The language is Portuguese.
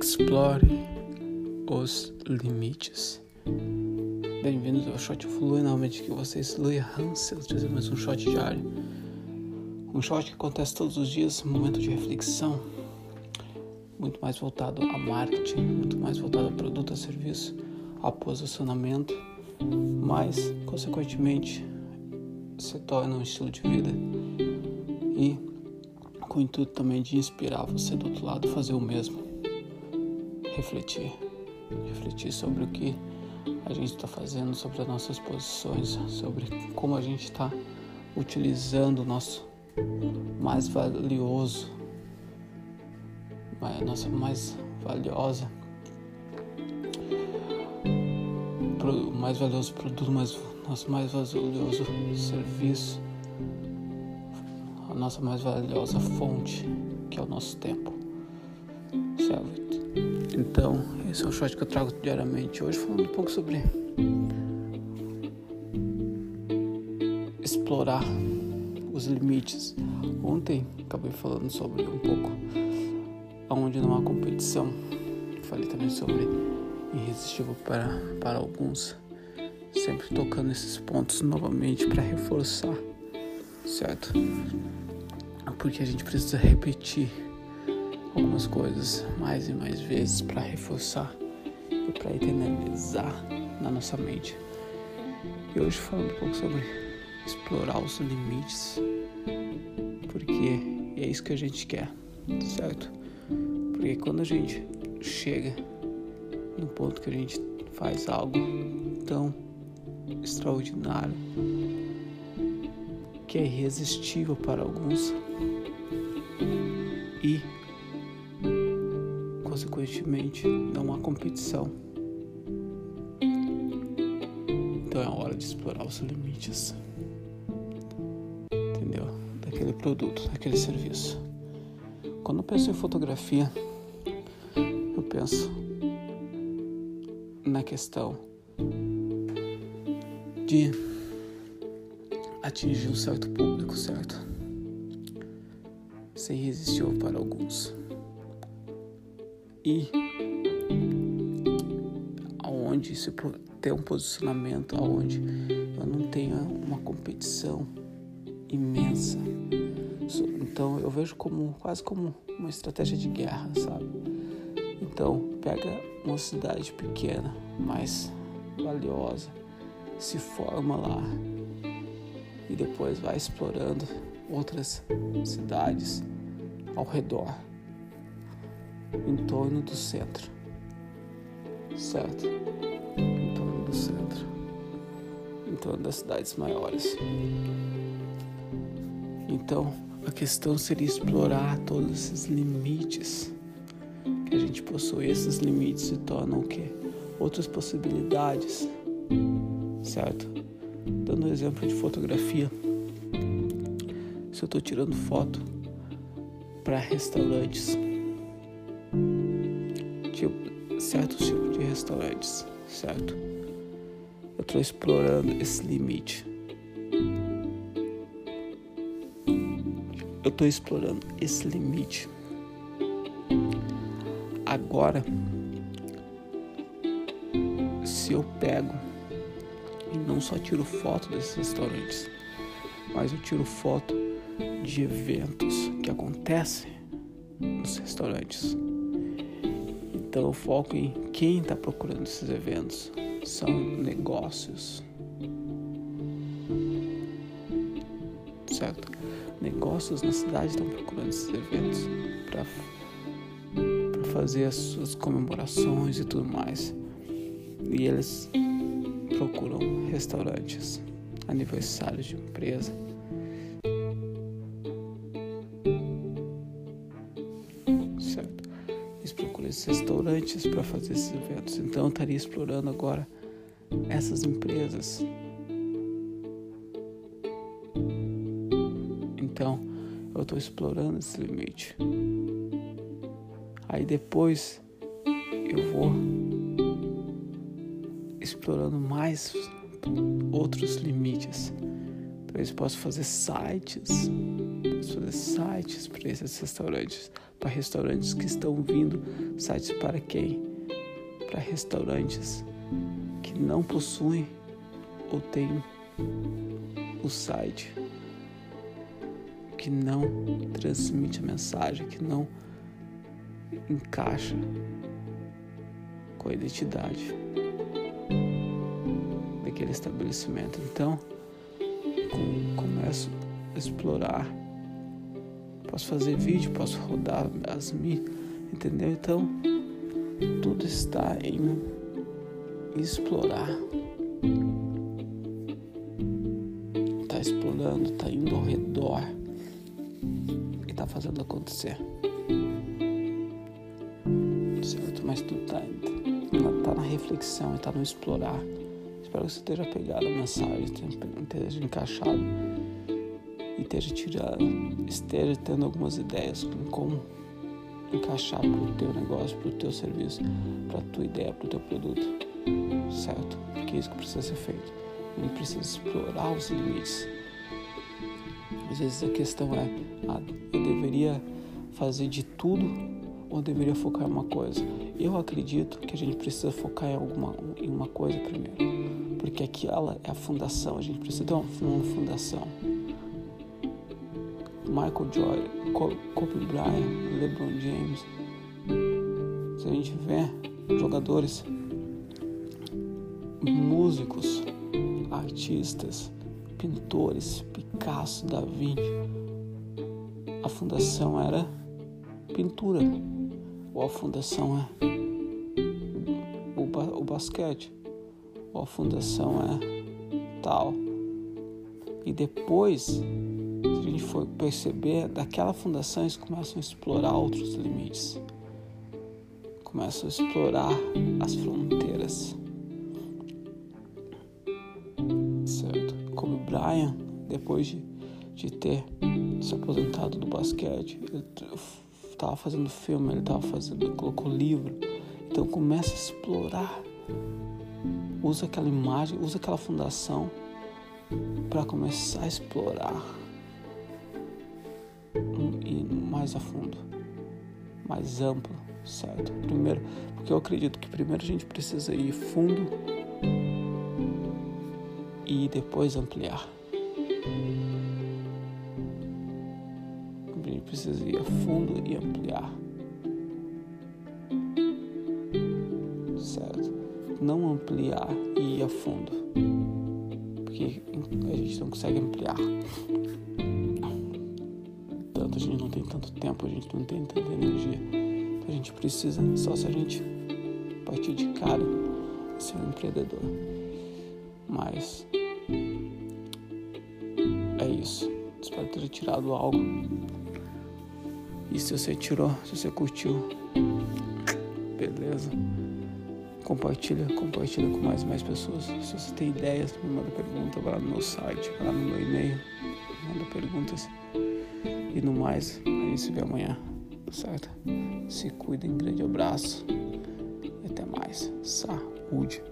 Explore os limites. Bem-vindos ao Shot Flui, normalmente que vocês Luia Hansel, trazendo mais um shot diário. Um shot que acontece todos os dias, um momento de reflexão, muito mais voltado a marketing, muito mais voltado a produto, a serviço, a posicionamento, mas, consequentemente, se torna um estilo de vida e com o intuito também de inspirar você do outro lado a fazer o mesmo. Refletir. Refletir sobre o que a gente está fazendo, sobre as nossas posições, sobre como a gente está utilizando o nosso mais valioso, a nossa mais valiosa, mais valioso produto, mais, nosso mais valioso serviço nossa mais valiosa fonte, que é o nosso tempo. Certo? Então, esse é o shot que eu trago diariamente. Hoje falando um pouco sobre explorar os limites. Ontem acabei falando sobre um pouco aonde não há competição. Falei também sobre irresistível para, para alguns. Sempre tocando esses pontos novamente para reforçar, certo? porque a gente precisa repetir algumas coisas mais e mais vezes para reforçar e para internalizar na nossa mente. E hoje falando um pouco sobre explorar os limites, porque é isso que a gente quer, certo? Porque quando a gente chega no ponto que a gente faz algo tão extraordinário, que é irresistível para alguns, consequentemente, não há competição. Então é hora de explorar os limites, entendeu? Daquele produto, daquele serviço. Quando eu penso em fotografia, eu penso na questão de atingir um certo público, certo? ser irresistível para alguns. E aonde se ter um posicionamento aonde eu não tenha uma competição imensa. Então eu vejo como quase como uma estratégia de guerra, sabe? Então pega uma cidade pequena, mais valiosa, se forma lá e depois vai explorando outras cidades ao redor, em torno do centro, certo? Em torno do centro, em torno das cidades maiores. Então, a questão seria explorar todos esses limites que a gente possui. Esses limites se tornam o quê? Outras possibilidades, certo? Dando um exemplo de fotografia. Se eu estou tirando foto para restaurantes. Certos tipos de restaurantes, certo? Eu estou explorando esse limite. Eu estou explorando esse limite. Agora, se eu pego e não só tiro foto desses restaurantes, mas eu tiro foto de eventos que acontecem nos restaurantes. Então eu foco em quem está procurando esses eventos. São negócios. Certo? Negócios na cidade estão procurando esses eventos para fazer as suas comemorações e tudo mais. E eles procuram restaurantes, aniversários de empresa restaurantes para fazer esses eventos. Então eu estaria explorando agora essas empresas. Então eu estou explorando esse limite. Aí depois eu vou explorando mais outros limites. Talvez possa fazer sites Posso fazer sites para esses restaurantes, para restaurantes que estão vindo, sites para quem? Para restaurantes que não possuem ou têm o site que não transmite a mensagem, que não encaixa com a identidade daquele estabelecimento. Então, começo a explorar. Posso fazer vídeo, posso rodar as mi, entendeu? Então, tudo está em explorar. Tá explorando, tá indo ao redor e tá fazendo acontecer. Certo? Mas tu tá, tá na reflexão e tá no explorar. Espero que você esteja pegado a mensagem, esteja encaixado e esteja tirando, esteja tendo algumas ideias em como encaixar para o teu negócio, para o teu serviço, para a tua ideia, para o teu produto, certo? Porque é isso que precisa ser feito. Gente precisa explorar os limites. Às vezes a questão é, ah, eu deveria fazer de tudo ou deveria focar em uma coisa? Eu acredito que a gente precisa focar em alguma em uma coisa primeiro, porque aquela é a fundação. A gente precisa ter uma, fundação. Michael Jordan, Kobe Bryant, LeBron James. Se a gente vê jogadores, músicos, artistas, pintores, Picasso, Da Vinci, a fundação era pintura, ou a fundação é o, ba o basquete, ou a fundação é tal. E depois se a gente for perceber, daquela fundação eles começam a explorar outros limites, começam a explorar as fronteiras. Certo? Como Brian, depois de, de ter se aposentado do basquete, ele estava fazendo filme, ele estava fazendo, colocou livro. Então começa a explorar. Usa aquela imagem, usa aquela fundação para começar a explorar e mais a fundo, mais amplo, certo? Primeiro, porque eu acredito que primeiro a gente precisa ir fundo e depois ampliar. Precisa ir a fundo e ampliar. Certo? Não ampliar e ir a fundo. Porque a gente não consegue ampliar tanto, a gente não tem tanto tempo, a gente não tem tanta energia. A gente precisa, só se a gente partir de cara, ser um empreendedor. Mas é isso. Espero ter tirado algo. E se você tirou, se você curtiu, beleza. Compartilha, compartilha com mais e mais pessoas. Se você tem ideias, me manda pergunta, vai lá no meu site, vai lá no meu e-mail, manda perguntas. E no mais, a gente se vê amanhã, certo? Se cuidem, grande abraço até mais. Saúde.